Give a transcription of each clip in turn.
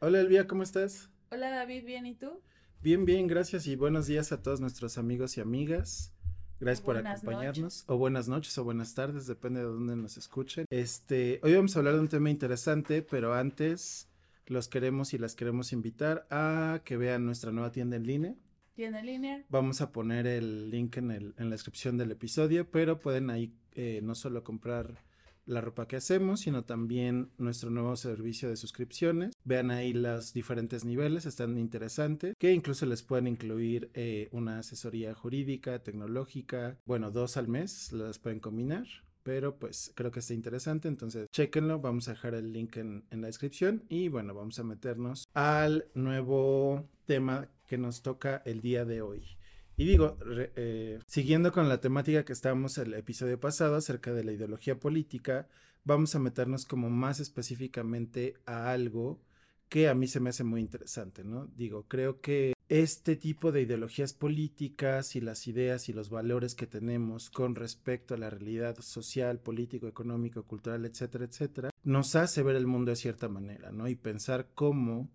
Hola Elvia, ¿cómo estás? Hola David, ¿bien y tú? Bien, bien, gracias y buenos días a todos nuestros amigos y amigas. Gracias por acompañarnos. O buenas noches o buenas tardes, depende de dónde nos escuchen. Este, hoy vamos a hablar de un tema interesante, pero antes los queremos y las queremos invitar a que vean nuestra nueva tienda en línea. Tienda en línea. Vamos a poner el link en, el, en la descripción del episodio, pero pueden ahí eh, no solo comprar la ropa que hacemos, sino también nuestro nuevo servicio de suscripciones. Vean ahí los diferentes niveles, están interesantes, que incluso les pueden incluir eh, una asesoría jurídica, tecnológica, bueno, dos al mes, las pueden combinar pero pues creo que está interesante, entonces chequenlo, vamos a dejar el link en, en, la descripción y bueno, vamos a meternos al nuevo tema que nos toca el día de hoy. Y digo, eh, siguiendo con la temática que estábamos el episodio pasado acerca de la ideología política, vamos a meternos como más específicamente a algo que a mí se me hace muy interesante, ¿no? Digo, creo que este tipo de ideologías políticas y las ideas y los valores que tenemos con respecto a la realidad social, político, económico, cultural, etcétera, etcétera, nos hace ver el mundo de cierta manera, ¿no? Y pensar cómo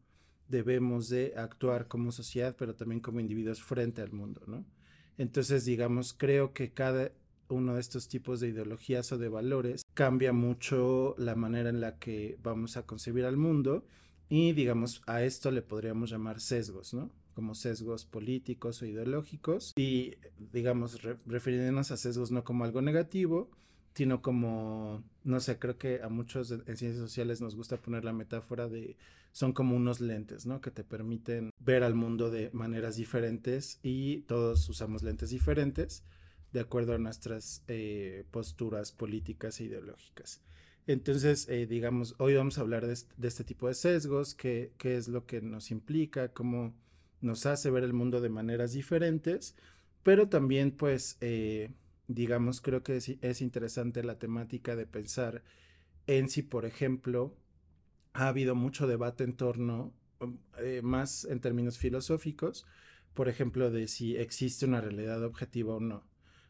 debemos de actuar como sociedad, pero también como individuos frente al mundo, ¿no? Entonces, digamos, creo que cada uno de estos tipos de ideologías o de valores cambia mucho la manera en la que vamos a concebir al mundo y, digamos, a esto le podríamos llamar sesgos, ¿no? Como sesgos políticos o ideológicos y, digamos, refiriéndonos a sesgos no como algo negativo, sino como, no sé, creo que a muchos en ciencias sociales nos gusta poner la metáfora de, son como unos lentes, ¿no? Que te permiten ver al mundo de maneras diferentes y todos usamos lentes diferentes de acuerdo a nuestras eh, posturas políticas e ideológicas. Entonces, eh, digamos, hoy vamos a hablar de, este tipo de sesgos, qué, qué es lo que nos implica, cómo nos hace ver el mundo de maneras diferentes, pero también pues... Eh, digamos, creo que es, interesante la temática de pensar en si, por ejemplo, ha habido mucho debate en torno, um, eh, más en términos filosóficos, por ejemplo, de si existe una realidad objetiva o no.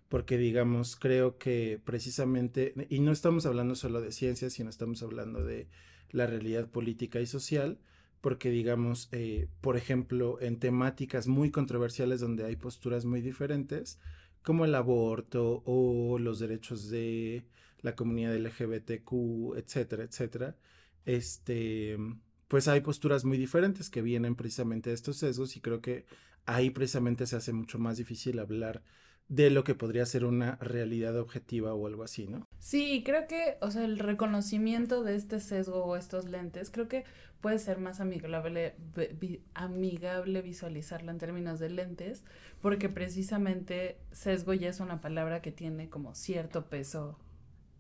Porque, digamos, creo que precisamente, y no estamos hablando solo de ciencia, sino estamos hablando de la realidad política y social, porque, digamos, eh, por ejemplo, en temáticas muy controversiales donde hay posturas muy diferentes, como el aborto o los derechos de la comunidad LGBTQ, etcétera, etcétera, este, pues hay posturas muy diferentes que vienen precisamente de estos sesgos y creo que ahí precisamente se hace mucho más difícil hablar de lo que podría ser una realidad objetiva o algo así, ¿no? Sí, creo que, o sea, el reconocimiento de este sesgo o estos lentes, creo que puede ser más amigable, amigable visualizarlo en términos de lentes, porque precisamente sesgo ya es una palabra que tiene como cierto peso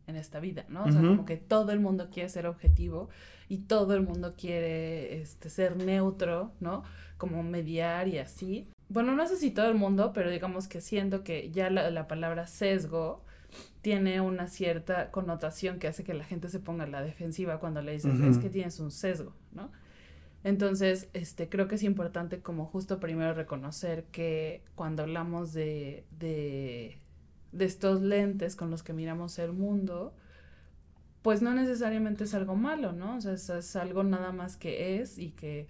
en esta vida, ¿no? O sea, como que todo el mundo quiere ser objetivo y todo el mundo quiere este, ser neutro, ¿no? Como mediar y así bueno, no sé si todo el mundo, pero digamos que siento que ya la, palabra sesgo tiene una cierta connotación que hace que la gente se ponga a la defensiva cuando le dices, es que tienes un sesgo, ¿no? Entonces, este, creo que es importante como justo primero reconocer que cuando hablamos de, de, de estos lentes con los que miramos el mundo, pues no necesariamente es algo malo, ¿no? O sea, es algo nada más que es y que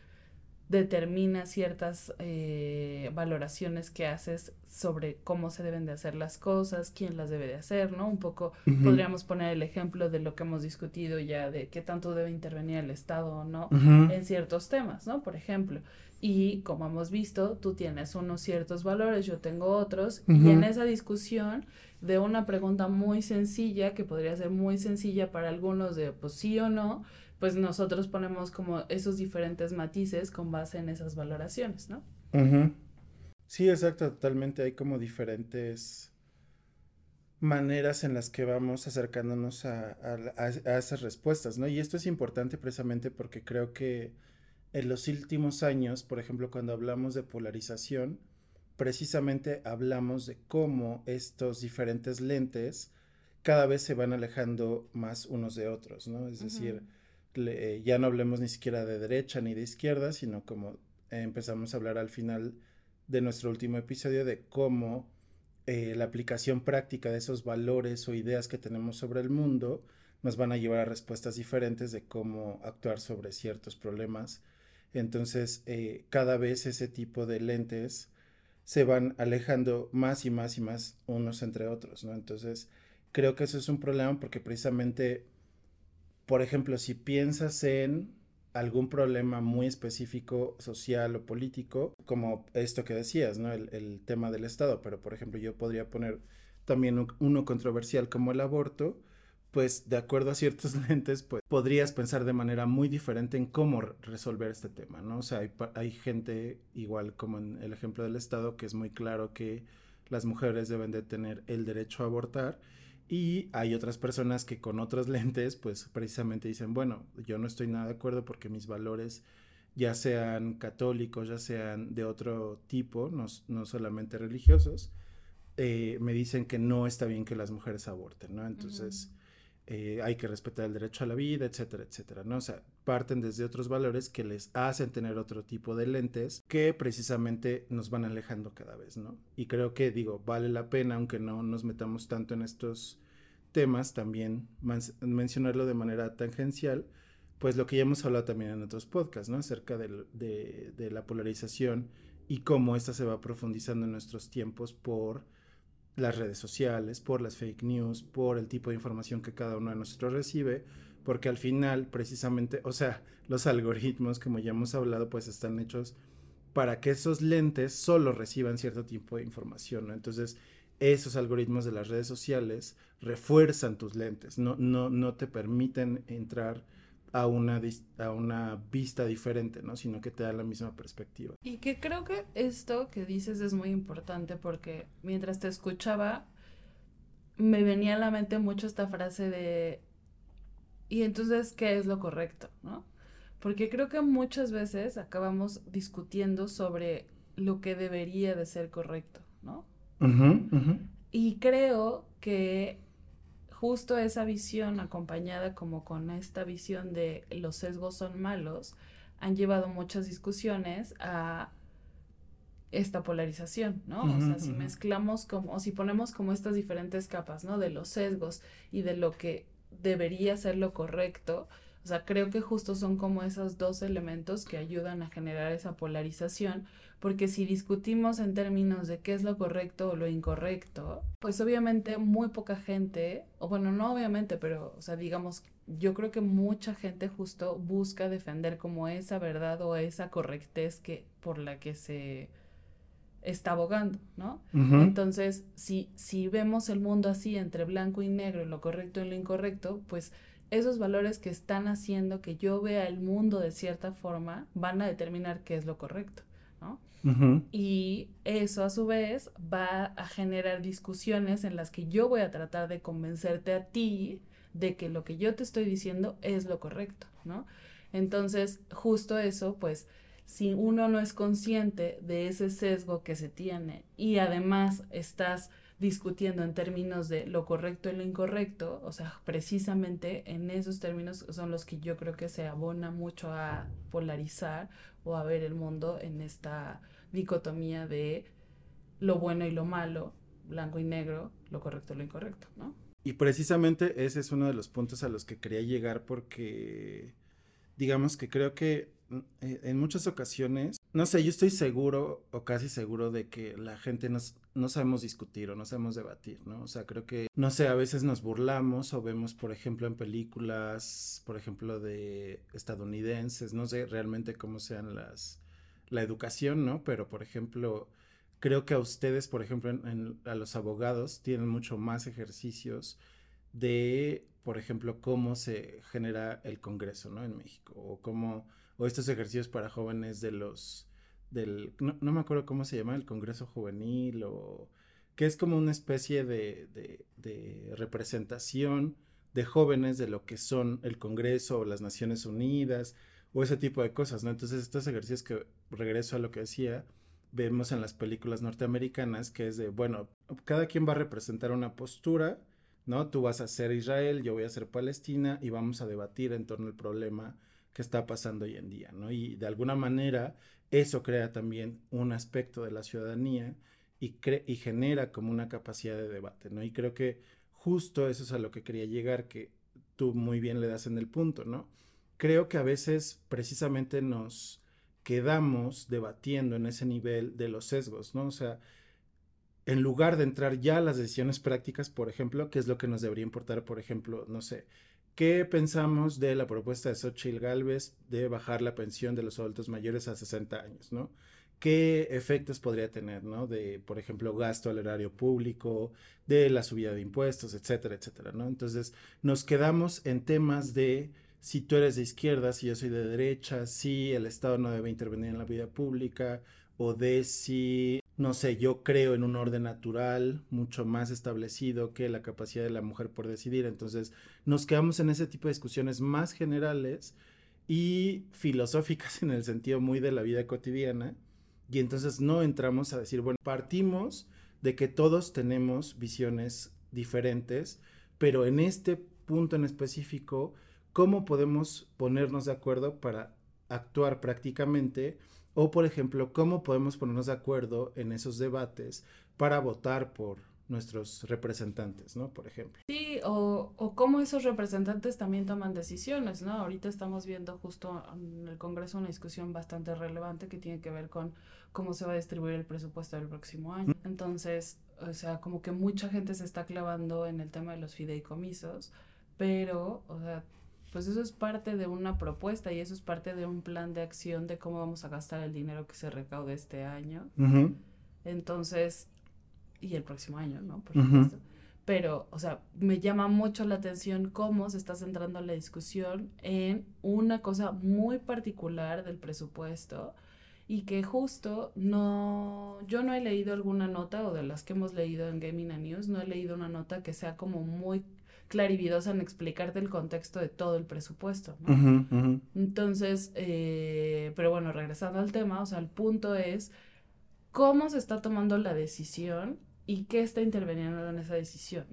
determina ciertas eh, valoraciones que haces sobre cómo se deben de hacer las cosas, quién las debe de hacer, ¿no? Un poco podríamos poner el ejemplo de lo que hemos discutido ya de qué tanto debe intervenir el Estado o no en ciertos temas, ¿no? Por ejemplo, y como hemos visto, tú tienes unos ciertos valores, yo tengo otros, y en esa discusión de una pregunta muy sencilla, que podría ser muy sencilla para algunos de pues sí o no, pues nosotros ponemos como esos diferentes matices con base en esas valoraciones, ¿no? Sí, exacto, totalmente. Hay como diferentes maneras en las que vamos acercándonos a, esas respuestas, ¿no? Y esto es importante precisamente porque creo que en los últimos años, por ejemplo, cuando hablamos de polarización, precisamente hablamos de cómo estos diferentes lentes cada vez se van alejando más unos de otros, ¿no? Es decir, ya no hablemos ni siquiera de derecha ni de izquierda, sino como empezamos a hablar al final de nuestro último episodio de cómo eh, la aplicación práctica de esos valores o ideas que tenemos sobre el mundo nos van a llevar a respuestas diferentes de cómo actuar sobre ciertos problemas Entonces, eh, cada vez ese tipo de lentes se van alejando más y más y más unos entre otros, ¿no? Entonces, creo que eso es un problema porque precisamente, por ejemplo, si piensas en algún problema muy específico social o político, como esto que decías, ¿no? El, tema del Estado, pero por ejemplo yo podría poner también uno controversial como el aborto, pues de acuerdo a ciertos lentes, pues podrías pensar de manera muy diferente en cómo resolver este tema, ¿no? O sea, hay, hay, gente, igual como en el ejemplo del Estado, que es muy claro que las mujeres deben de tener el derecho a abortar y hay otras personas que con otros lentes, pues precisamente dicen, bueno, yo no estoy nada de acuerdo porque mis valores, ya sean católicos, ya sean de otro tipo, no, no solamente religiosos, eh, me dicen que no está bien que las mujeres aborten, ¿no? Entonces, eh, hay que respetar el derecho a la vida, etcétera, etcétera, ¿no? O sea, parten desde otros valores que les hacen tener otro tipo de lentes que precisamente nos van alejando cada vez, ¿no? Y creo que, digo, vale la pena, aunque no nos metamos tanto en estos temas, también mencionarlo de manera tangencial, pues lo que ya hemos hablado también en otros podcasts, ¿no? Acerca de, de la polarización y cómo esta se va profundizando en nuestros tiempos por las redes sociales, por las fake news, por el tipo de información que cada uno de nosotros recibe, porque al final, precisamente, o sea, los algoritmos, como ya hemos hablado, pues están hechos para que esos lentes solo reciban cierto tipo de información, ¿no? Entonces, esos algoritmos de las redes sociales refuerzan tus lentes, no, no, no te permiten entrar a una, a una vista diferente, ¿no? Sino que te da la misma perspectiva. Y que creo que esto que dices es muy importante porque mientras te escuchaba, me venía a la mente mucho esta frase de, ¿y entonces qué es lo correcto, ¿no? Porque creo que muchas veces acabamos discutiendo sobre lo que debería de ser correcto, ¿no? Y creo que justo esa visión acompañada como con esta visión de los sesgos son malos, han llevado muchas discusiones a esta polarización, ¿no? o sea, si mezclamos como, o si ponemos como estas diferentes capas, ¿no? De los sesgos y de lo que debería ser lo correcto, o sea, creo que justo son como esos dos elementos que ayudan a generar esa polarización, porque si discutimos en términos de qué es lo correcto o lo incorrecto, pues obviamente muy poca gente, o bueno, no obviamente, pero, o sea, digamos, yo creo que mucha gente justo busca defender como esa verdad o esa correctez que por la que se está abogando, ¿no? Entonces, si, si vemos el mundo así entre blanco y negro, lo correcto y lo incorrecto, pues esos valores que están haciendo que yo vea el mundo de cierta forma van a determinar qué es lo correcto, ¿no? Y eso a su vez va a generar discusiones en las que yo voy a tratar de convencerte a ti de que lo que yo te estoy diciendo es lo correcto, ¿no? Entonces, justo eso, pues, si uno no es consciente de ese sesgo que se tiene y además estás discutiendo en términos de lo correcto y lo incorrecto, o sea, precisamente en esos términos son los que yo creo que se abona mucho a polarizar o a ver el mundo en esta dicotomía de lo bueno y lo malo, blanco y negro, lo correcto y lo incorrecto, ¿no? Y precisamente ese es uno de los puntos a los que quería llegar porque digamos que creo que en muchas ocasiones, no sé, yo estoy seguro o casi seguro de que la gente nos, no sabemos discutir o no sabemos debatir, ¿no? O sea, creo que, no sé, a veces nos burlamos o vemos, por ejemplo, en películas, por ejemplo, de estadounidenses, no sé realmente cómo sean las, la educación, ¿no? Pero, por ejemplo, creo que a ustedes, por ejemplo, a los abogados, tienen mucho más ejercicios de por ejemplo, cómo se genera el Congreso, ¿no? En México, o cómo, o estos ejercicios para jóvenes de los, del, no, me acuerdo cómo se llama, el Congreso Juvenil, o que es como una especie de, de, de representación de jóvenes de lo que son el Congreso o las Naciones Unidas, o ese tipo de cosas, ¿no? Entonces, estos ejercicios que, regreso a lo que decía, vemos en las películas norteamericanas, que es de, bueno, cada quien va a representar una postura, ¿no? Tú vas a ser Israel, yo voy a ser Palestina y vamos a debatir en torno al problema que está pasando hoy en día, ¿no? Y de alguna manera eso crea también un aspecto de la ciudadanía y, genera como una capacidad de debate, ¿no? Y creo que justo eso es a lo que quería llegar, que tú muy bien le das en el punto, ¿no? Creo que a veces precisamente nos quedamos debatiendo en ese nivel de los sesgos, ¿no? O sea, en lugar de entrar ya a las decisiones prácticas, por ejemplo, ¿qué es lo que nos debería importar, por ejemplo, no sé, ¿qué pensamos de la propuesta de Xochitl Galvez de bajar la pensión de los adultos mayores a 60 años, ¿no? ¿Qué efectos podría tener, ¿no? De, por ejemplo, gasto al erario público, de la subida de impuestos, etcétera, etcétera, ¿no? Entonces, nos quedamos en temas de si tú eres de izquierda, si yo soy de derecha, si el Estado no debe intervenir en la vida pública, o de si no sé, yo creo en un orden natural mucho más establecido que la capacidad de la mujer por decidir. Entonces, nos quedamos en ese tipo de discusiones más generales y filosóficas en el sentido muy de la vida cotidiana. Y entonces no entramos a decir, bueno, partimos de que todos tenemos visiones diferentes, pero en este punto en específico, ¿cómo podemos ponernos de acuerdo para actuar prácticamente? O, por ejemplo, cómo podemos ponernos de acuerdo en esos debates para votar por nuestros representantes, ¿no? Por ejemplo. Sí, o, o cómo esos representantes también toman decisiones, ¿no? Ahorita estamos viendo justo en el Congreso una discusión bastante relevante que tiene que ver con cómo se va a distribuir el presupuesto del próximo año. Entonces, o sea, como que mucha gente se está clavando en el tema de los fideicomisos, pero, o sea, pues eso es parte de una propuesta y eso es parte de un plan de acción de cómo vamos a gastar el dinero que se recaude este año. Entonces, y el próximo año, ¿no? Por supuesto. Pero, o sea, me llama mucho la atención cómo se está centrando la discusión en una cosa muy particular del presupuesto y que justo no, yo no he leído alguna nota o de las que hemos leído en Gaming News, no he leído una nota que sea como muy clarividosa en explicarte el contexto de todo el presupuesto, ¿no? Entonces, eh, pero bueno, regresando al tema, o sea, el punto es cómo se está tomando la decisión y qué está interviniendo en esa decisión.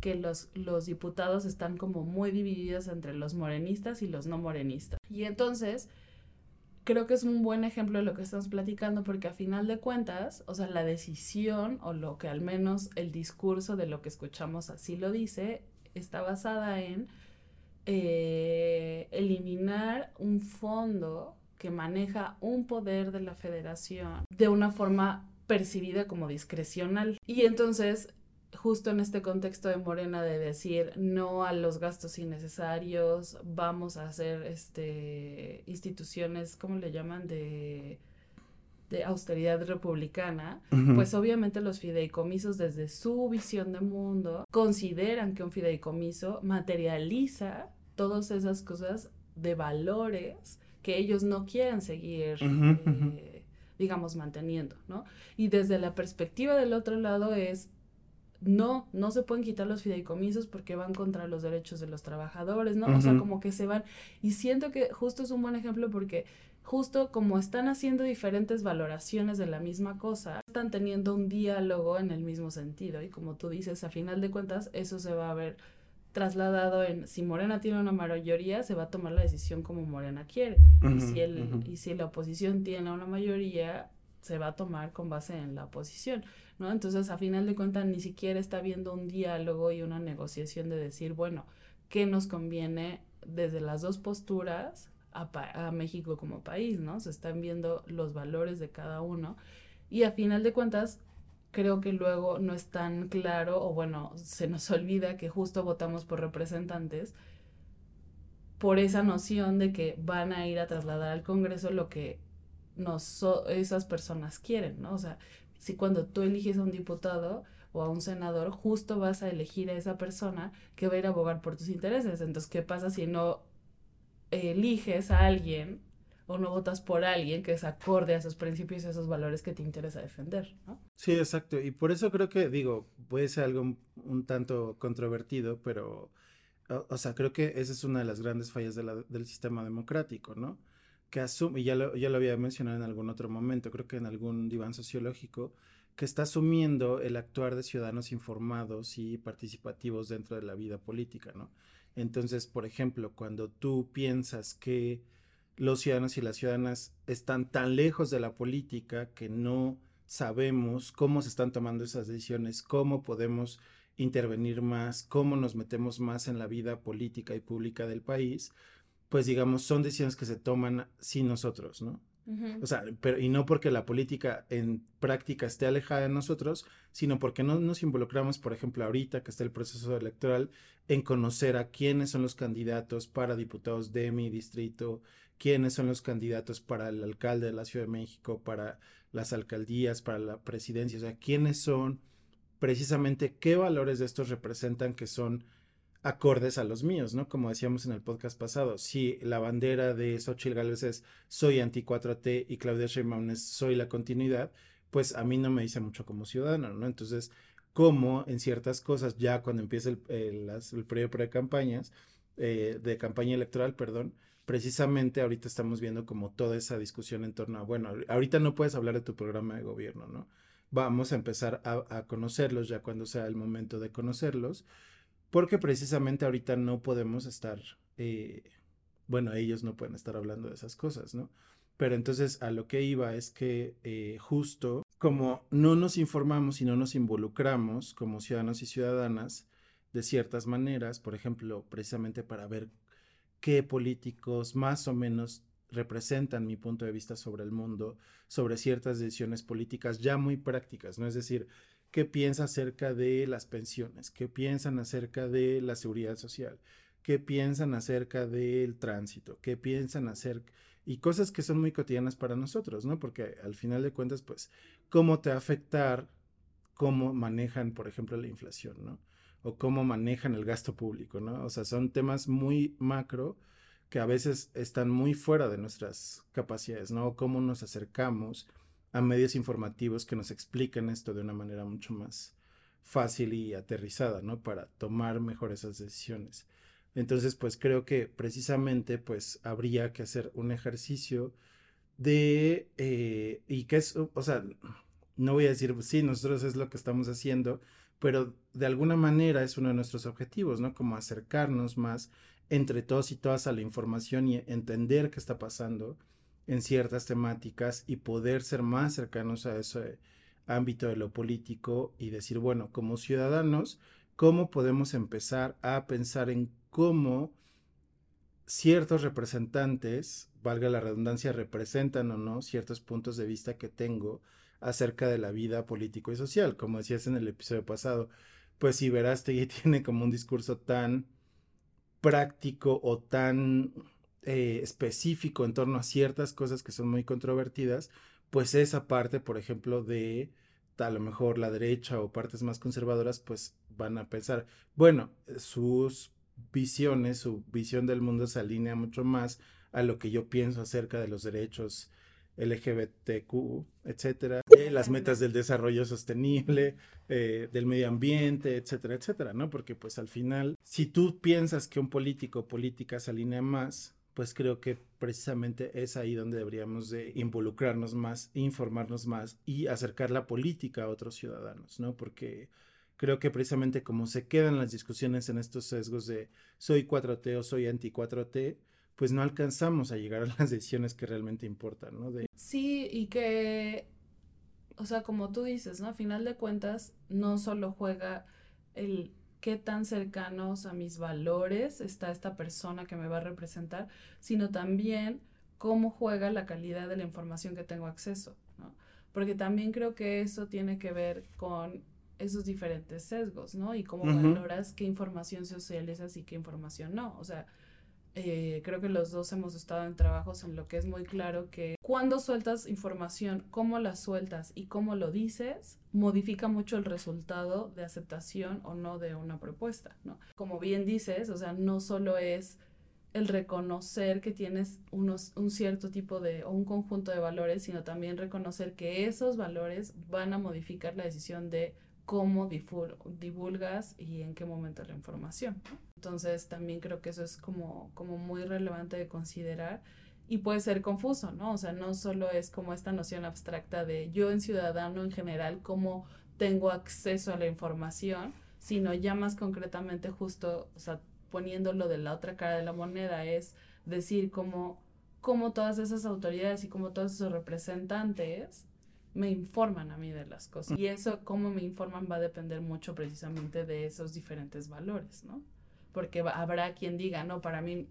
Que los, los diputados están como muy divididos entre los morenistas y los no morenistas. Y entonces, creo que es un buen ejemplo de lo que estamos platicando porque a final de cuentas, o sea, la decisión o lo que al menos el discurso de lo que escuchamos así lo dice, está basada en eh, eliminar un fondo que maneja un poder de la federación de una forma percibida como discrecional. Y entonces, justo en este contexto de Morena de decir no a los gastos innecesarios, vamos a hacer este instituciones, ¿cómo le llaman? de de austeridad republicana, pues obviamente los fideicomisos desde su visión de mundo consideran que un fideicomiso materializa todas esas cosas de valores que ellos no quieren seguir, eh, digamos, manteniendo, ¿no? Y desde la perspectiva del otro lado es, no, no se pueden quitar los fideicomisos porque van contra los derechos de los trabajadores, ¿no? O sea, como que se van. Y siento que justo es un buen ejemplo porque justo como están haciendo diferentes valoraciones de la misma cosa, están teniendo un diálogo en el mismo sentido. Y como tú dices, a final de cuentas, eso se va a ver trasladado en si Morena tiene una mayoría, se va a tomar la decisión como Morena quiere. y, si el, y si la oposición tiene una mayoría, se va a tomar con base en la oposición, ¿no? Entonces, a final de cuentas, ni siquiera está habiendo un diálogo y una negociación de decir, bueno, ¿qué nos conviene desde las dos posturas a, México como país, ¿no? Se están viendo los valores de cada uno y a final de cuentas creo que luego no es tan claro o bueno, se nos olvida que justo votamos por representantes por esa noción de que van a ir a trasladar al Congreso lo que esas personas quieren, ¿no? O sea, si cuando tú eliges a un diputado o a un senador, justo vas a elegir a esa persona que va a ir a abogar por tus intereses. Entonces, ¿qué pasa si no eliges a alguien o no votas por alguien que es acorde a esos principios y a esos valores que te interesa defender. Sí, exacto. Y por eso creo que, digo, puede ser algo un, tanto controvertido, pero, o, sea, creo que esa es una de las grandes fallas del sistema democrático, ¿no? Que asume, y ya lo, ya lo había mencionado en algún otro momento, creo que en algún diván sociológico, que está asumiendo el actuar de ciudadanos informados y participativos dentro de la vida política, ¿no? Entonces, por ejemplo, cuando tú piensas que los ciudadanos y las ciudadanas están tan lejos de la política que no sabemos cómo se están tomando esas decisiones, cómo podemos intervenir más, cómo nos metemos más en la vida política y pública del país, pues digamos, son decisiones que se toman sin nosotros, ¿no? O sea, pero, y no porque la política en práctica esté alejada de nosotros, sino porque no nos involucramos, por ejemplo, ahorita que está el proceso electoral, en conocer a quiénes son los candidatos para diputados de mi distrito, quiénes son los candidatos para el alcalde de la Ciudad de México, para las alcaldías, para la presidencia, o sea, quiénes son precisamente qué valores de estos representan que son acordes a los míos, ¿no? Como decíamos en el podcast pasado, si la bandera de Xochitl Gálvez es soy anti 4T y Claudia Sheinbaum es soy la continuidad, pues a mí no me dice mucho como ciudadano, ¿no? Entonces, como en ciertas cosas, ya cuando empieza el, el, periodo pre campañas, eh, de campaña electoral, perdón, precisamente ahorita estamos viendo como toda esa discusión en torno a, bueno, ahorita no puedes hablar de tu programa de gobierno, ¿no? Vamos a empezar a conocerlos ya cuando sea el momento de conocerlos porque precisamente ahorita no podemos estar, eh, bueno, ellos no pueden estar hablando de esas cosas, ¿no? Pero entonces a lo que iba es que eh, justo como no nos informamos y no nos involucramos como ciudadanos y ciudadanas de ciertas maneras, por ejemplo, precisamente para ver qué políticos más o menos representan mi punto de vista sobre el mundo, sobre ciertas decisiones políticas ya muy prácticas, ¿no? Es decir, qué piensa acerca de las pensiones, qué piensan acerca de la seguridad social, qué piensan acerca del tránsito, qué piensan acerca y cosas que son muy cotidianas para nosotros, ¿no? Porque al final de cuentas, pues, cómo te va a afectar cómo manejan, por ejemplo, la inflación, ¿no? O cómo manejan el gasto público, ¿no? O sea, son temas muy macro que a veces están muy fuera de nuestras capacidades, ¿no? O cómo nos acercamos a medios informativos que nos expliquen esto de una manera mucho más fácil y aterrizada, ¿no? Para tomar mejor esas decisiones. Entonces, pues creo que precisamente, pues habría que hacer un ejercicio de, eh, y que es, o sea, no voy a decir, sí, nosotros es lo que estamos haciendo, pero de alguna manera es uno de nuestros objetivos, ¿no? Como acercarnos más entre todos y todas a la información y entender qué está pasando en ciertas temáticas y poder ser más cercanos a ese ámbito de lo político y decir, bueno, como ciudadanos, ¿cómo podemos empezar a pensar en cómo ciertos representantes, valga la redundancia, representan o no ciertos puntos de vista que tengo acerca de la vida político y social? Como decías en el episodio pasado, pues si Verástegui tiene como un discurso tan práctico o tan eh, específico en torno a ciertas cosas que son muy controvertidas, pues esa parte, por ejemplo, de a lo mejor la derecha o partes más conservadoras, pues van a pensar, bueno, sus visiones, su visión del mundo se alinea mucho más a lo que yo pienso acerca de los derechos LGBTQ, etcétera, las metas del desarrollo sostenible, eh, del medio ambiente, etcétera, etcétera, ¿no? Porque pues al final, si tú piensas que un político o política se alinea más pues creo que precisamente es ahí donde deberíamos de involucrarnos más, informarnos más y acercar la política a otros ciudadanos, ¿no? Porque creo que precisamente como se quedan las discusiones en estos sesgos de soy 4T o soy anti 4T, pues no alcanzamos a llegar a las decisiones que realmente importan, ¿no? Sí, y que, o sea, como tú dices, ¿no? A final de cuentas, no solo juega el qué tan cercanos a mis valores está esta persona que me va a representar, sino también cómo juega la calidad de la información que tengo acceso, ¿no? Porque también creo que eso tiene que ver con esos diferentes sesgos, ¿no? Y cómo valoras qué información socializas y qué información no. O sea, eh, creo que los dos hemos estado en trabajos en lo que es muy claro que cuando sueltas información, cómo la sueltas y cómo lo dices, modifica mucho el resultado de aceptación o no de una propuesta, ¿no? Como bien dices, o sea, no solo es el reconocer que tienes unos, un cierto tipo de o un conjunto de valores, sino también reconocer que esos valores van a modificar la decisión de cómo divulgas y en qué momento la información. Entonces también creo que eso es como, como muy relevante de considerar y puede ser confuso, ¿no? O sea, no solo es como esta noción abstracta de yo en ciudadano en general, cómo tengo acceso a la información, sino ya más concretamente justo, o sea, poniéndolo de la otra cara de la moneda, es decir cómo, cómo todas esas autoridades y cómo todos esos representantes me informan a mí de las cosas. Y eso, cómo me informan, va a depender mucho precisamente de esos diferentes valores, ¿no? porque habrá quien diga, no, para mí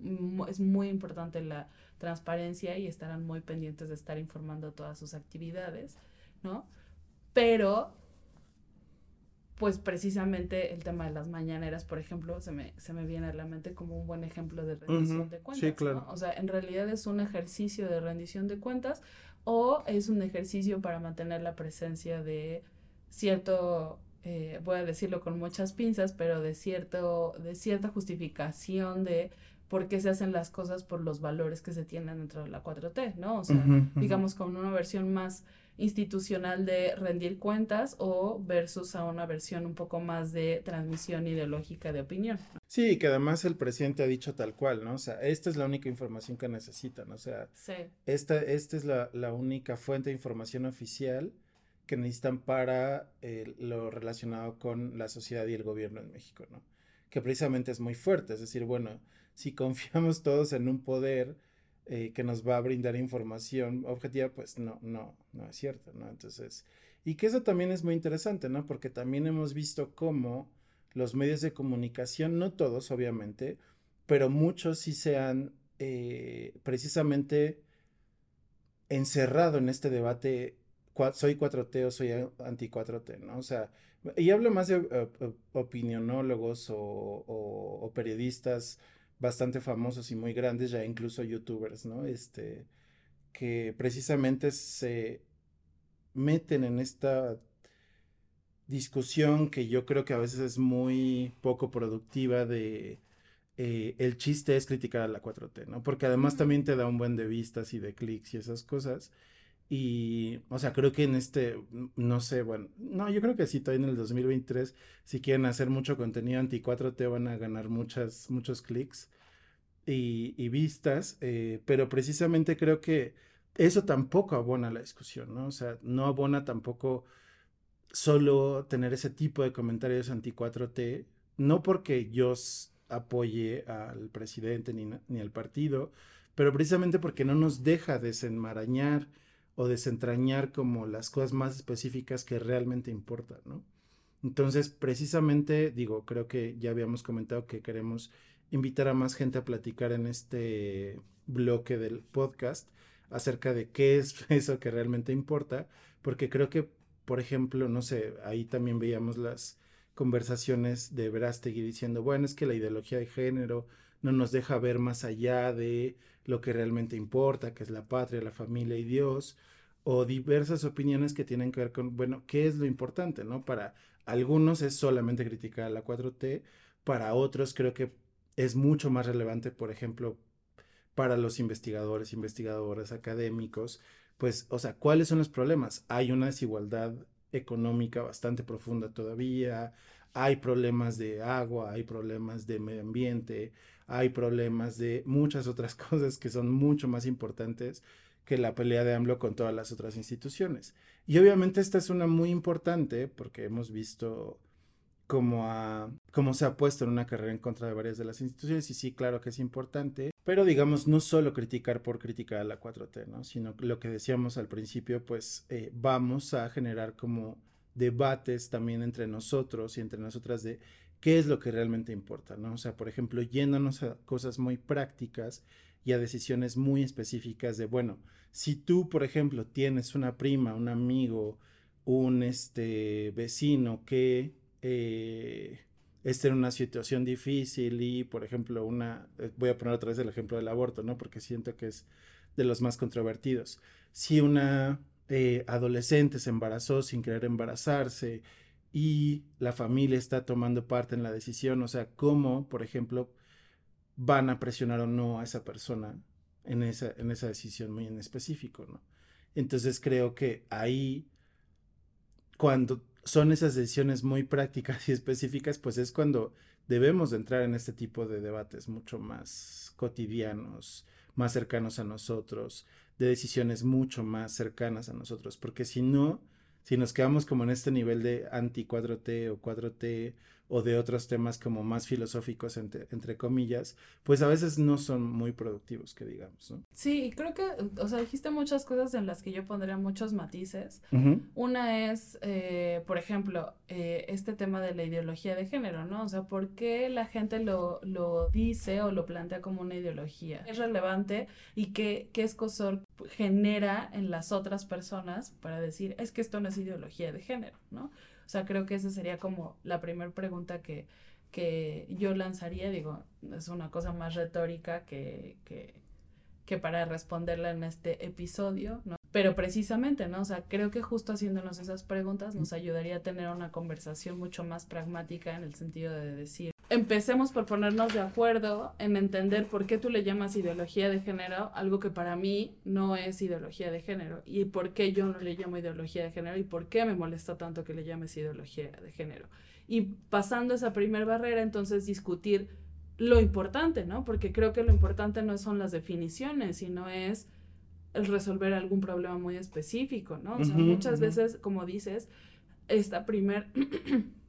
es muy importante la transparencia y estarán muy pendientes de estar informando todas sus actividades, ¿no? Pero pues precisamente el tema de las mañaneras, por ejemplo, se me, se me viene a la mente como un buen ejemplo de rendición de cuentas. Sí, claro. O sea, en realidad es un ejercicio de rendición de cuentas o es un ejercicio para mantener la presencia de cierto, eh, voy a decirlo con muchas pinzas, pero de, cierto, de cierta justificación de por qué se hacen las cosas por los valores que se tienen dentro de la 4T, ¿no? O sea, digamos con una versión más institucional de rendir cuentas o versus a una versión un poco más de transmisión ideológica de opinión. Sí, que además el presidente ha dicho tal cual, ¿no? O sea, esta es la única información que necesitan, o sea, esta, esta es la, única fuente de información oficial que necesitan para eh, lo relacionado con la sociedad y el gobierno en México, ¿no? Que precisamente es muy fuerte, es decir, bueno, si confiamos todos en un poder, eh, que nos va a brindar información objetiva, pues no, no, no es cierto, ¿no? Entonces, y que eso también es muy interesante, ¿no? Porque también hemos visto cómo los medios de comunicación, no todos, obviamente, pero muchos sí se han eh, precisamente encerrado en este debate, soy 4T o soy anti 4T, ¿no? O sea, y hablo más de uh, opinionólogos o, o periodistas bastante famosos y muy grandes, ya incluso youtubers, ¿no? Este, que precisamente se meten en esta discusión que yo creo que a veces es muy poco productiva de eh, el chiste es criticar a la 4T, ¿no? Porque además también te da un buen de vistas y de clics y esas cosas. Y, o sea, creo que en este, no sé, bueno, no, yo creo que sí, todavía en el 2023, si quieren hacer mucho contenido anti-4T van a ganar muchas, muchos clics y, vistas, eh, pero precisamente creo que eso tampoco abona la discusión, ¿no? O sea, no abona tampoco solo tener ese tipo de comentarios anti-4T, no porque yo apoye al presidente ni, ni al partido, pero precisamente porque no nos deja desenmarañar o desentrañar como las cosas más específicas que realmente importan, ¿no? Entonces, precisamente, digo, creo que ya habíamos comentado que queremos invitar a más gente a platicar en este bloque del podcast acerca de qué es eso que realmente importa, porque creo que, por ejemplo, no sé, ahí también veíamos las conversaciones de Verástegui diciendo, bueno, es que la ideología de género no nos deja ver más allá de lo que realmente importa, que es la patria, la familia y Dios, o diversas opiniones que tienen que ver con, bueno, ¿qué es lo importante? ¿No? Para algunos es solamente criticar a la 4T, para otros creo que es mucho más relevante, por ejemplo, para los investigadores, investigadoras, académicos, pues, o sea, ¿cuáles son los problemas? Hay una desigualdad económica bastante profunda todavía, hay problemas de agua, hay problemas de medio ambiente, hay problemas de muchas otras cosas que son mucho más importantes que la pelea de AMLO con todas las otras instituciones. Y obviamente esta es una muy importante porque hemos visto cómo, cómo se ha puesto en una carrera en contra de varias de las instituciones y sí, claro que es importante, pero digamos no solo criticar por criticar a la 4T, ¿no? sino lo que decíamos al principio, pues eh, vamos a generar como debates también entre nosotros y entre nosotras de qué es lo que realmente importa, ¿no? O sea, por ejemplo, yéndonos a cosas muy prácticas y a decisiones muy específicas de, bueno, si tú, por ejemplo, tienes una prima, un amigo, un este, vecino que eh, esté en una situación difícil y, por ejemplo, una, eh, voy a poner otra vez el ejemplo del aborto, ¿no? Porque siento que es de los más controvertidos. Si una eh, adolescente se embarazó sin querer embarazarse y la familia está tomando parte en la decisión, o sea, cómo, por ejemplo, van a presionar o no a esa persona en esa, en esa decisión muy en específico, ¿no? Entonces creo que ahí, cuando son esas decisiones muy prácticas y específicas, pues es cuando debemos de entrar en este tipo de debates mucho más cotidianos, más cercanos a nosotros, de decisiones mucho más cercanas a nosotros, porque si no, si nos quedamos como en este nivel de anti 4T o 4T o de otros temas como más filosóficos, entre, entre, comillas, pues a veces no son muy productivos, que digamos, ¿no? Sí, creo que, o sea, dijiste muchas cosas en las que yo pondría muchos matices. Una es, eh, por ejemplo, eh, este tema de la ideología de género, ¿no? O sea, ¿por qué la gente lo, lo dice o lo plantea como una ideología? Es relevante y qué, qué escosor genera en las otras personas para decir, es que esto no es ideología de género, ¿no? O sea, creo que esa sería como la primera pregunta que, que yo lanzaría. Digo, es una cosa más retórica que, que, que para responderla en este episodio, ¿no? Pero precisamente, ¿no? O sea, creo que justo haciéndonos esas preguntas nos ayudaría a tener una conversación mucho más pragmática en el sentido de decir, empecemos por ponernos de acuerdo en entender por qué tú le llamas ideología de género algo que para mí no es ideología de género y por qué yo no le llamo ideología de género y por qué me molesta tanto que le llames ideología de género. Y pasando esa primera barrera, entonces discutir lo importante, ¿no? Porque creo que lo importante no son las definiciones, sino es el resolver algún problema muy específico, ¿no? O sea, muchas veces, como dices, esta primer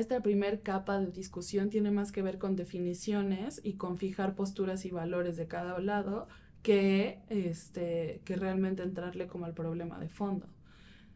esta primer capa de discusión tiene más que ver con definiciones y con fijar posturas y valores de cada lado que, este, que realmente entrarle como al problema de fondo.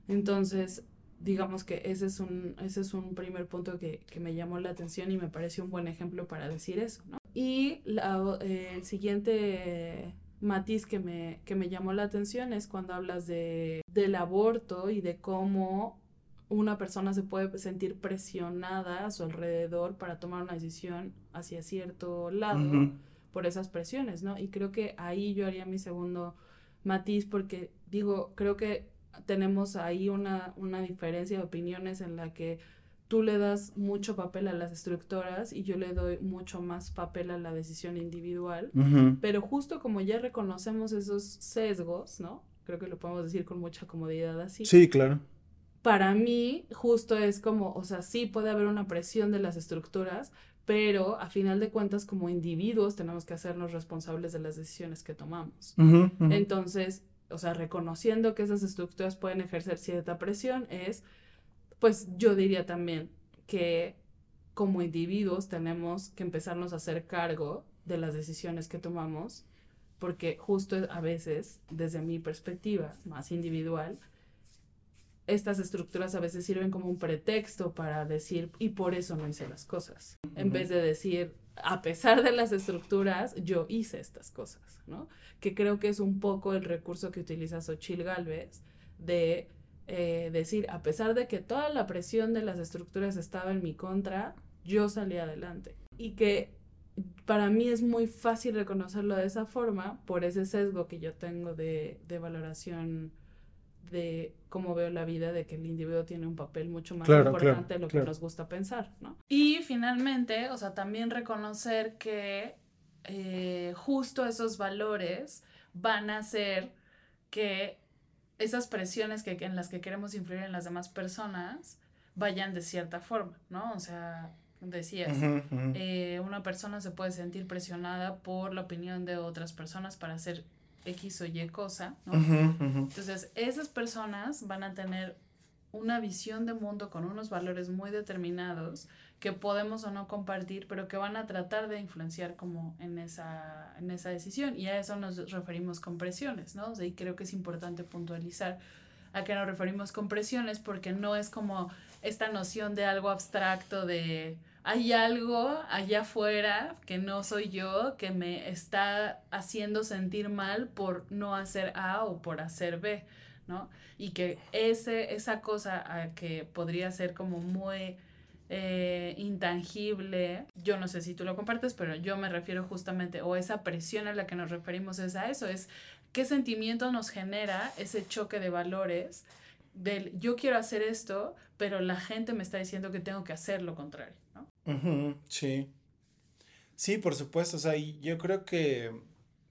Entonces, digamos que ese es un, ese es un primer punto que, que me llamó la atención y me pareció un buen ejemplo para decir eso. Y el siguiente matiz que me, que me llamó la atención es cuando hablas de, del aborto y de cómo una persona se puede sentir presionada a su alrededor para tomar una decisión hacia cierto lado por esas presiones, ¿no? Y creo que ahí yo haría mi segundo matiz porque digo, creo que tenemos ahí una, una diferencia de opiniones en la que tú le das mucho papel a las estructuras y yo le doy mucho más papel a la decisión individual, pero justo como ya reconocemos esos sesgos, ¿no? Creo que lo podemos decir con mucha comodidad así. Sí, claro para mí justo es como, o sea, sí puede haber una presión de las estructuras, pero a final de cuentas como individuos tenemos que hacernos responsables de las decisiones que tomamos. Entonces, o sea, reconociendo que esas estructuras pueden ejercer cierta presión es, pues yo diría también que como individuos tenemos que empezarnos a hacer cargo de las decisiones que tomamos, porque justo a veces, desde mi perspectiva más individual, estas estructuras a veces sirven como un pretexto para decir, y por eso no hice las cosas, en vez de decir, a pesar de las estructuras, yo hice estas cosas, ¿no? Que creo que es un poco el recurso que utiliza Xochil Galvez de eh, decir, a pesar de que toda la presión de las estructuras estaba en mi contra, yo salí adelante. Y que para mí es muy fácil reconocerlo de esa forma por ese sesgo que yo tengo de, de valoración de cómo veo la vida, de que el individuo tiene un papel mucho más importante de lo que nos gusta pensar, ¿no? Y finalmente, o sea, también reconocer que eh, justo esos valores van a hacer que esas presiones que, en las que queremos influir en las demás personas vayan de cierta forma, ¿no? O sea, decías, eh, una persona se puede sentir presionada por la opinión de otras personas para hacer X o Y cosa, ¿no? Entonces, esas personas van a tener una visión de mundo con unos valores muy determinados que podemos o no compartir, pero que van a tratar de influenciar como en esa, en esa decisión. Y a eso nos referimos con presiones, ¿no? y creo que es importante puntualizar a qué nos referimos con presiones, porque no es como esta noción de algo abstracto de hay algo allá afuera que no soy yo que me está haciendo sentir mal por no hacer A o por hacer B, ¿no? Y que ese, esa cosa que podría ser como muy eh, intangible, yo no sé si tú lo compartes, pero yo me refiero justamente, o esa presión a la que nos referimos es a eso, es qué sentimiento nos genera ese choque de valores del yo quiero hacer esto, pero la gente me está diciendo que tengo que hacer lo contrario sí. Sí, por supuesto. O sea, yo creo que,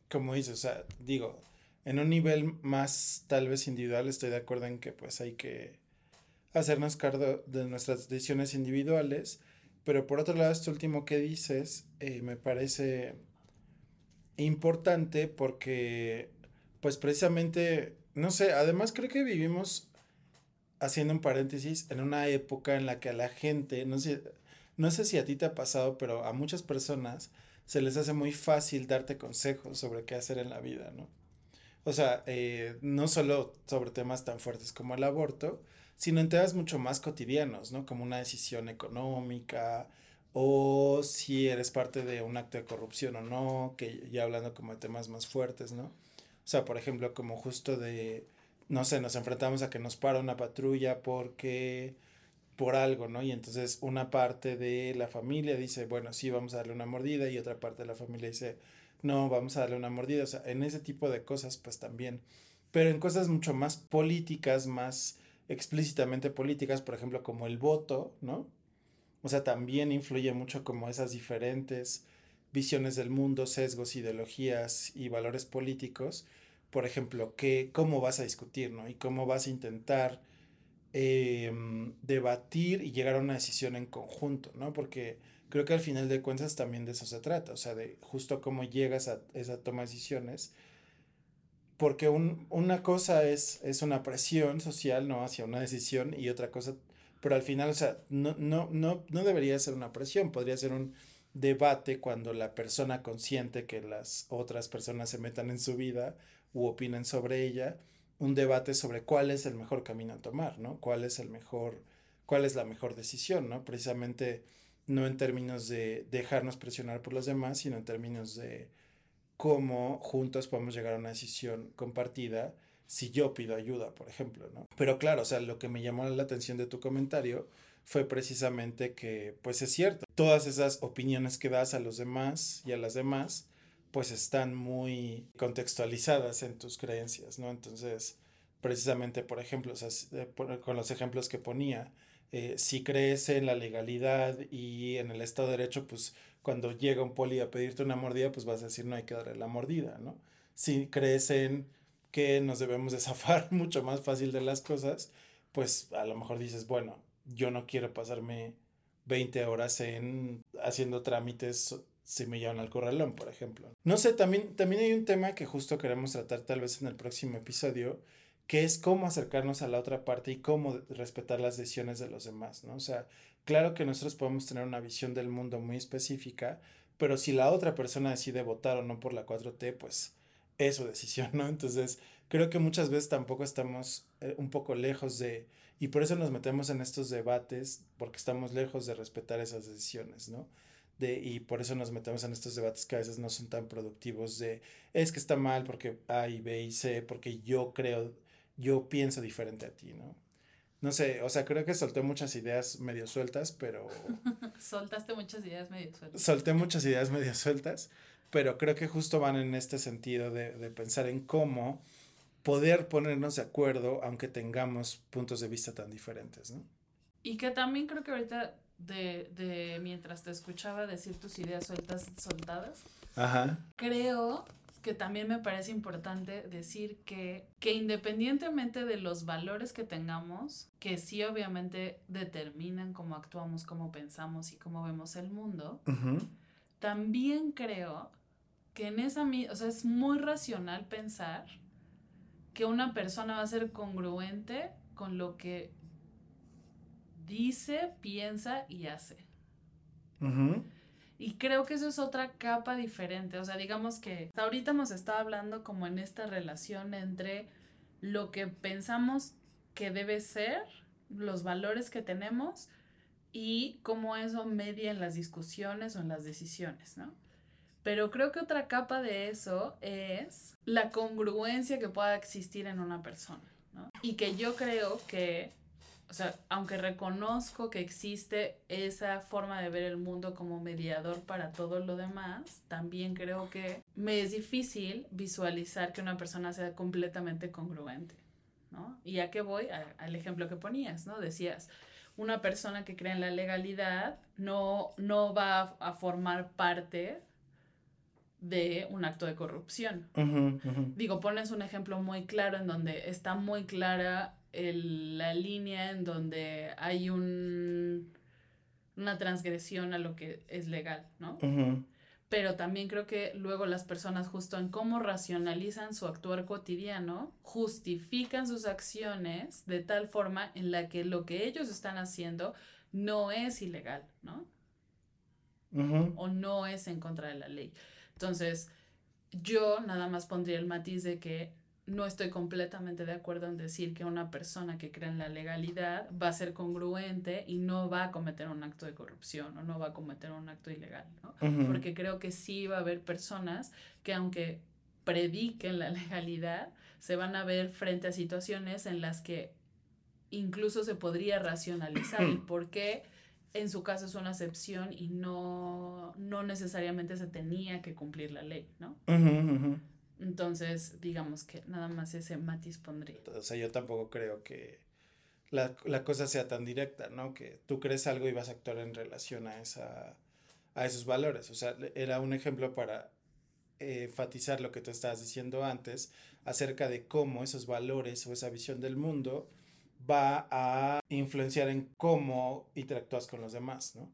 como dices, o sea, digo, en un nivel más tal vez individual estoy de acuerdo en que pues hay que hacernos cargo de nuestras decisiones individuales. Pero por otro lado, esto último que dices eh, me parece importante porque pues precisamente, no sé, además creo que vivimos haciendo un paréntesis en una época en la que a la gente, no sé, No sé si a ti te ha pasado, pero a muchas personas se les hace muy fácil darte consejos sobre qué hacer en la vida, ¿no? O sea, eh, no solo sobre temas tan fuertes como el aborto, sino en temas mucho más cotidianos, ¿no? Como una decisión económica o si eres parte de un acto de corrupción o no, que ya hablando como de temas más fuertes, ¿no? O sea, por ejemplo, como justo de, no sé, nos enfrentamos a que nos para una patrulla porque por algo, ¿no? Y entonces una parte de la familia dice, bueno, sí, vamos a darle una mordida y otra parte de la familia dice, no, vamos a darle una mordida. O sea, en ese tipo de cosas, pues también. Pero en cosas mucho más políticas, más explícitamente políticas, por ejemplo, como el voto, ¿no? O sea, también influye mucho como esas diferentes visiones del mundo, sesgos, ideologías y valores políticos. Por ejemplo, que, cómo vas a discutir, ¿no? Y cómo vas a intentar em, debatir y llegar a una decisión en conjunto, ¿no? Porque creo que al final de cuentas también de eso se trata, o sea, de justo cómo llegas a esa toma de decisiones porque una cosa es, es una presión social, ¿no? Hacia una decisión y otra cosa, pero al final, o sea, no, no, no, no debería ser una presión, podría ser un debate cuando la persona consiente que las otras personas se metan en su vida u opinen sobre ella, un debate sobre cuál es el mejor camino a tomar, ¿no? Cuál es el mejor, cuál es la mejor decisión, ¿no? Precisamente no en términos de dejarnos presionar por los demás, sino en términos de cómo juntos podemos llegar a una decisión compartida si yo pido ayuda, por ejemplo, ¿no? Pero claro, o sea, lo que me llamó la atención de tu comentario fue precisamente que, pues es cierto, todas esas opiniones que das a los demás y a las demás, pues están muy contextualizadas en tus creencias, ¿no? Entonces, precisamente, por ejemplo, eh, con los ejemplos que ponía, eh, si crees en la legalidad y en el Estado de Derecho, pues cuando llega un poli a pedirte una mordida, pues vas a decir no hay que darle la mordida, ¿no? Si crees en que nos debemos de zafar mucho más fácil de las cosas, pues a lo mejor dices, bueno, yo no quiero pasarme 20 horas en haciendo trámites si me llevan al corralón, por ejemplo. No sé, también, también hay un tema que justo queremos tratar tal vez en el próximo episodio, que es cómo acercarnos a la otra parte y cómo respetar las decisiones de los demás, ¿no? O sea, claro que nosotros podemos tener una visión del mundo muy específica, pero si la otra persona decide votar o no por la 4T, pues es su decisión, ¿no? Entonces, creo que muchas veces tampoco estamos eh, un poco lejos de, y por eso nos metemos en estos debates, porque estamos lejos de respetar esas decisiones, ¿no? De, y por eso nos metemos en estos debates que a veces no son tan productivos de, es que está mal porque A y B y C, porque yo creo yo pienso diferente a ti, ¿no? No sé, o sea, creo que solté muchas ideas medio sueltas, pero... Soltaste muchas ideas medio sueltas. Solté muchas ideas medio sueltas, pero creo que justo van en este sentido de, de pensar en cómo poder ponernos de acuerdo aunque tengamos puntos de vista tan diferentes, ¿no? Y que también creo que ahorita de, de mientras te escuchaba decir tus ideas sueltas, soltadas, Ajá. creo que también me parece importante decir que, que independientemente de los valores que tengamos, que sí obviamente determinan cómo actuamos, cómo pensamos y cómo vemos el mundo, también creo que en esa, o sea, es muy racional pensar que una persona va a ser congruente con lo que dice, piensa y hace. Y creo que eso es otra capa diferente. O sea, digamos que ahorita hemos estado hablando como en esta relación entre lo que pensamos que debe ser, los valores que tenemos y cómo eso media en las discusiones o en las decisiones, ¿no? Pero creo que otra capa de eso es la congruencia que pueda existir en una persona, ¿no? Y que yo creo que o sea, aunque reconozco que existe esa forma de ver el mundo como mediador para todo lo demás, también creo que me es difícil visualizar que una persona sea completamente congruente, ¿no? Y a qué voy al ejemplo que ponías, ¿no? Decías, una persona que cree en la legalidad no, no va a formar parte de un acto de corrupción. Digo, pones un ejemplo muy claro en donde está muy clara la línea en donde hay un, una transgresión a lo que es legal, ¿no? Pero también creo que luego las personas justo en cómo racionalizan su actuar cotidiano, justifican sus acciones de tal forma en la que lo que ellos están haciendo no es ilegal, ¿no? o no es en contra de la ley. Entonces, yo nada más pondría el matiz de que no estoy completamente de acuerdo en decir que una persona que cree en la legalidad va a ser congruente y no va a cometer un acto de corrupción o no va a cometer un acto ilegal, ¿no? Porque creo que sí va a haber personas que aunque prediquen la legalidad, se van a ver frente a situaciones en las que incluso se podría racionalizar. El por qué en su caso es una excepción y no, no necesariamente se tenía que cumplir la ley, ¿no? Entonces, digamos que nada más ese matiz pondría. O sea, yo tampoco creo que la, la, cosa sea tan directa, ¿no? Que tú crees algo y vas a actuar en relación a, esa, a esos valores. O sea, era un ejemplo para enfatizar lo que tú estabas diciendo antes acerca de cómo esos valores o esa visión del mundo va a influenciar en cómo interactúas con los demás, ¿no?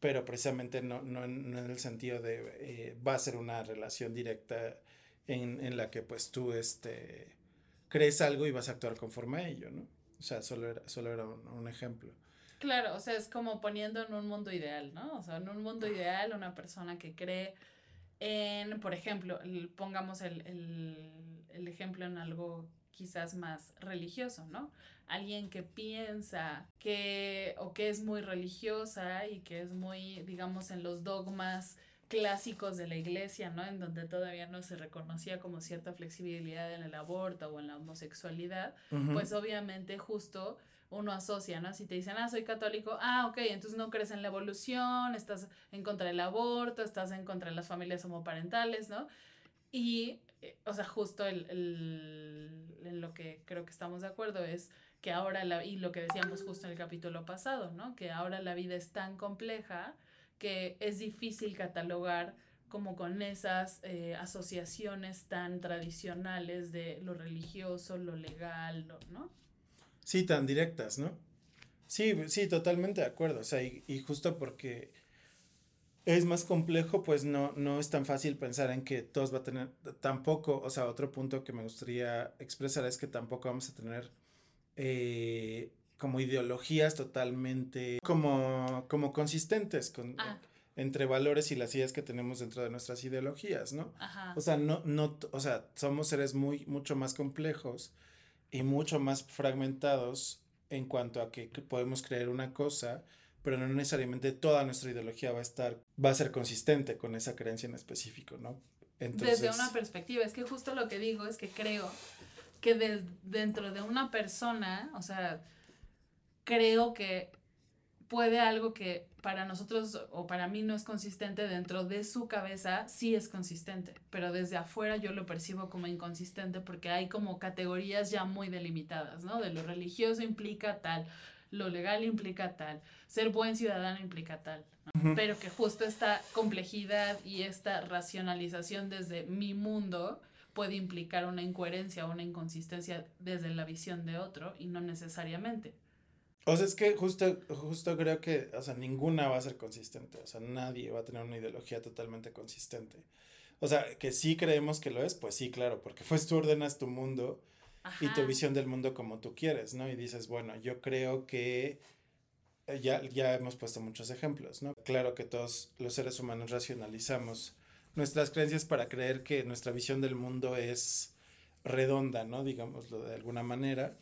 Pero precisamente no, no, en, el sentido de eh, va a ser una relación directa en, en, la que pues tú este, crees algo y vas a actuar conforme a ello, ¿no? O sea, solo era, solo era un, ejemplo. Claro, o sea, es como poniendo en un mundo ideal, ¿no? O sea, en un mundo ideal, una persona que cree en, por ejemplo, pongamos el, el, el ejemplo en algo quizás más religioso, ¿no? Alguien que piensa que o que es muy religiosa y que es muy, digamos, en los dogmas clásicos de la iglesia, ¿no? En donde todavía no se reconocía como cierta flexibilidad en el aborto o en la homosexualidad, pues obviamente justo uno asocia, ¿no? Si te dicen, ah, soy católico, ah, ok, entonces no crees en la evolución, estás en contra del aborto, estás en contra de las familias homoparentales, ¿no? Y, o sea, justo el, el, en lo que creo que estamos de acuerdo es que ahora, la, y lo que decíamos justo en el capítulo pasado, ¿no? Que ahora la vida es tan compleja que es difícil catalogar como con esas eh, asociaciones tan tradicionales de lo religioso, lo legal, ¿no? Sí, tan directas, ¿no? Sí, sí, totalmente de acuerdo. O sea, y, y justo porque es más complejo, pues no, no es tan fácil pensar en que todos va a tener, tampoco, o sea, otro punto que me gustaría expresar es que tampoco vamos a tener eh, como ideologías totalmente como, como consistentes con, ah. entre valores y las ideas que tenemos dentro de nuestras ideologías, ¿no? O sea, no, no, o sea, somos seres muy, mucho más complejos y mucho más fragmentados en cuanto a que podemos creer una cosa pero no necesariamente toda nuestra ideología va a estar, va a ser consistente con esa creencia en específico, ¿no? Desde una perspectiva, es que justo lo que digo es que creo que dentro de una persona, o sea, creo que puede algo que para nosotros o para mí no es consistente dentro de su cabeza, sí es consistente, pero desde afuera yo lo percibo como inconsistente porque hay como categorías ya muy delimitadas, ¿no? De lo religioso implica tal, lo legal implica tal, ser buen ciudadano implica tal, pero que justo esta complejidad y esta racionalización desde mi mundo puede implicar una incoherencia o una inconsistencia desde la visión de otro y no necesariamente. O sea, es que justo, justo creo que, o sea, ninguna va a ser consistente, o sea, nadie va a tener una ideología totalmente consistente. O sea, que sí creemos que lo es, pues sí, claro, porque pues tú ordenas tu mundo y tu visión del mundo como tú quieres, ¿no? Y dices, bueno, yo creo que eh, ya, ya hemos puesto muchos ejemplos, ¿no? Claro que todos los seres humanos racionalizamos nuestras creencias para creer que nuestra visión del mundo es redonda, ¿no? Digámoslo de alguna manera.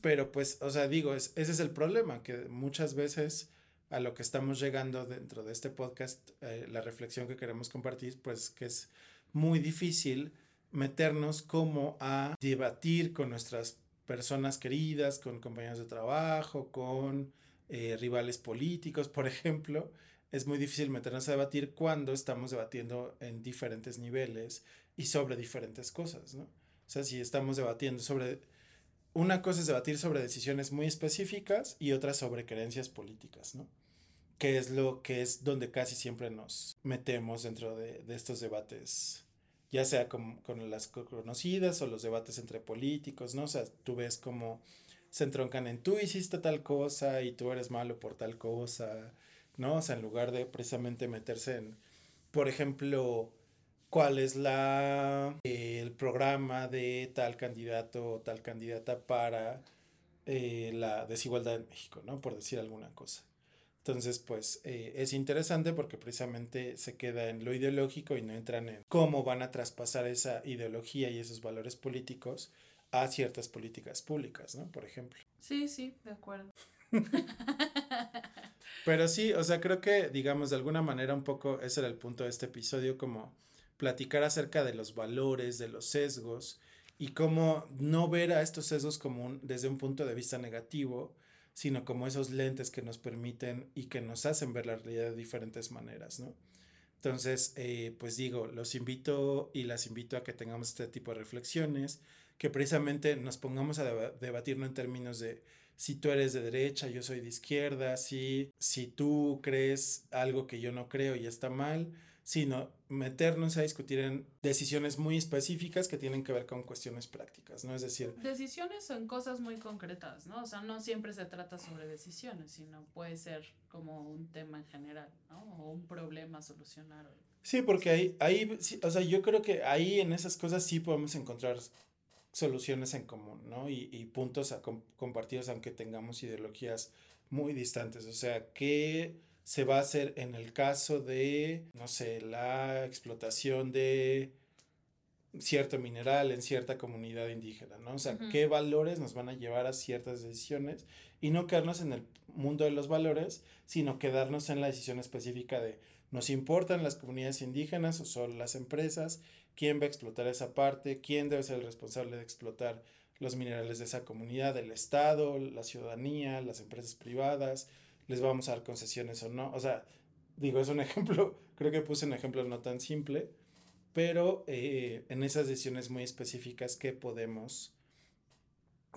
Pero pues, o sea, digo, es, ese es el problema, que muchas veces a lo que estamos llegando dentro de este podcast, eh, la reflexión que queremos compartir, pues que es muy difícil meternos como a debatir con nuestras personas queridas, con compañeros de trabajo, con eh, rivales políticos, por ejemplo. Es muy difícil meternos a debatir cuando estamos debatiendo en diferentes niveles y sobre diferentes cosas, ¿no? O sea, si estamos debatiendo sobre... Una cosa es debatir sobre decisiones muy específicas y otra sobre creencias políticas, ¿no? Que es lo que es donde casi siempre nos metemos dentro de, de estos debates ya sea con, con, las conocidas o los debates entre políticos, ¿no? O sea, tú ves cómo se entroncan en tú hiciste tal cosa y tú eres malo por tal cosa, ¿no? O sea, en lugar de precisamente meterse en, por ejemplo, cuál es la el programa de tal candidato o tal candidata para eh, la desigualdad en México, ¿no? Por decir alguna cosa. Entonces, pues eh, es interesante porque precisamente se queda en lo ideológico y no entran en cómo van a traspasar esa ideología y esos valores políticos a ciertas políticas públicas, ¿no? Por ejemplo. Sí, sí, de acuerdo. Pero sí, o sea, creo que, digamos, de alguna manera un poco ese era el punto de este episodio, como platicar acerca de los valores, de los sesgos y cómo no ver a estos sesgos como desde un punto de vista negativo, sino como esos lentes que nos permiten y que nos hacen ver la realidad de diferentes maneras, ¿no? Entonces, eh, pues digo, los invito y las invito a que tengamos este tipo de reflexiones, que precisamente nos pongamos a debatir no en términos de si tú eres de derecha, yo soy de izquierda, si, si tú crees algo que yo no creo y está mal, sino meternos a discutir en decisiones muy específicas que tienen que ver con cuestiones prácticas, ¿no? Es decir... Decisiones son cosas muy concretas, ¿no? O sea, no siempre se trata sobre decisiones, sino puede ser como un tema en general, ¿no? O un problema a solucionar. Sí, porque ahí, ahí o sea, yo creo que ahí en esas cosas sí podemos encontrar soluciones en común, ¿no? Y, y puntos a compartidos aunque tengamos ideologías muy distantes. O sea, ¿qué se va a hacer en el caso de, no sé, la explotación de cierto mineral en cierta comunidad indígena, ¿no? O sea, qué valores nos van a llevar a ciertas decisiones y no quedarnos en el mundo de los valores, sino quedarnos en la decisión específica de nos importan las comunidades indígenas o solo las empresas, quién va a explotar esa parte, quién debe ser el responsable de explotar los minerales de esa comunidad, el Estado, la ciudadanía, las empresas privadas, les vamos a dar concesiones o no. O sea, digo, es un ejemplo, creo que puse un ejemplo no tan simple, pero eh, en esas decisiones muy específicas que podemos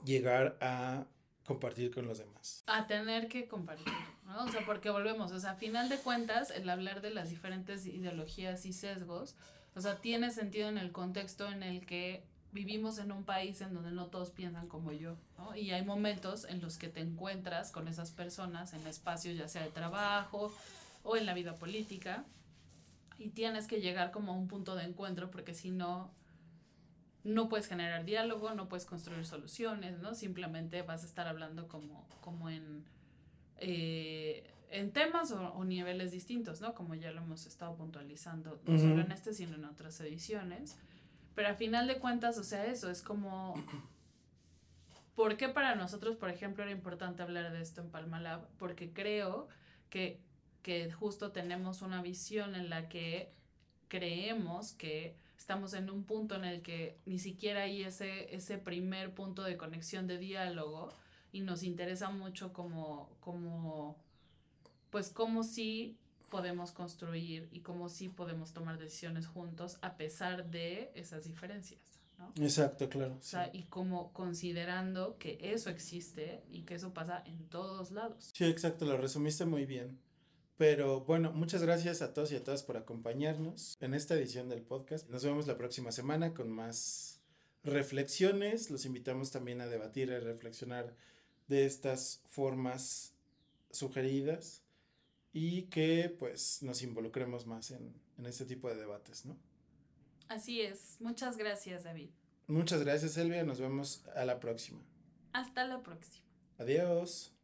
llegar a compartir con los demás. A tener que compartir, ¿no? O sea, porque volvemos, o sea, a final de cuentas, el hablar de las diferentes ideologías y sesgos, o sea, tiene sentido en el contexto en el que vivimos en un país en donde no todos piensan como yo, ¿no? Y hay momentos en los que te encuentras con esas personas en espacios ya sea de trabajo o en la vida política y tienes que llegar como a un punto de encuentro porque si no, no puedes generar diálogo, no puedes construir soluciones, ¿no? Simplemente vas a estar hablando como, como en, eh, en temas o, niveles distintos, ¿no? Como ya lo hemos estado puntualizando, no solo en este, sino en otras ediciones. Pero a final de cuentas, o sea, eso es como... ¿Por qué para nosotros, por ejemplo, era importante hablar de esto en Palmalab? Porque creo que, que justo tenemos una visión en la que creemos que estamos en un punto en el que ni siquiera hay ese, ese primer punto de conexión de diálogo y nos interesa mucho como, como pues como si podemos construir y cómo sí podemos tomar decisiones juntos a pesar de esas diferencias. ¿no? Exacto, claro. O sea, y como considerando que eso existe y que eso pasa en todos lados. Sí, exacto, lo resumiste muy bien. Pero bueno, muchas gracias a todos y a todas por acompañarnos en esta edición del podcast. Nos vemos la próxima semana con más reflexiones. Los invitamos también a debatir y reflexionar de estas formas sugeridas y que pues nos involucremos más en, en este tipo de debates, ¿no? Así es. Muchas gracias, David. Muchas gracias, Elvia. Nos vemos a la próxima. Hasta la próxima. Adiós.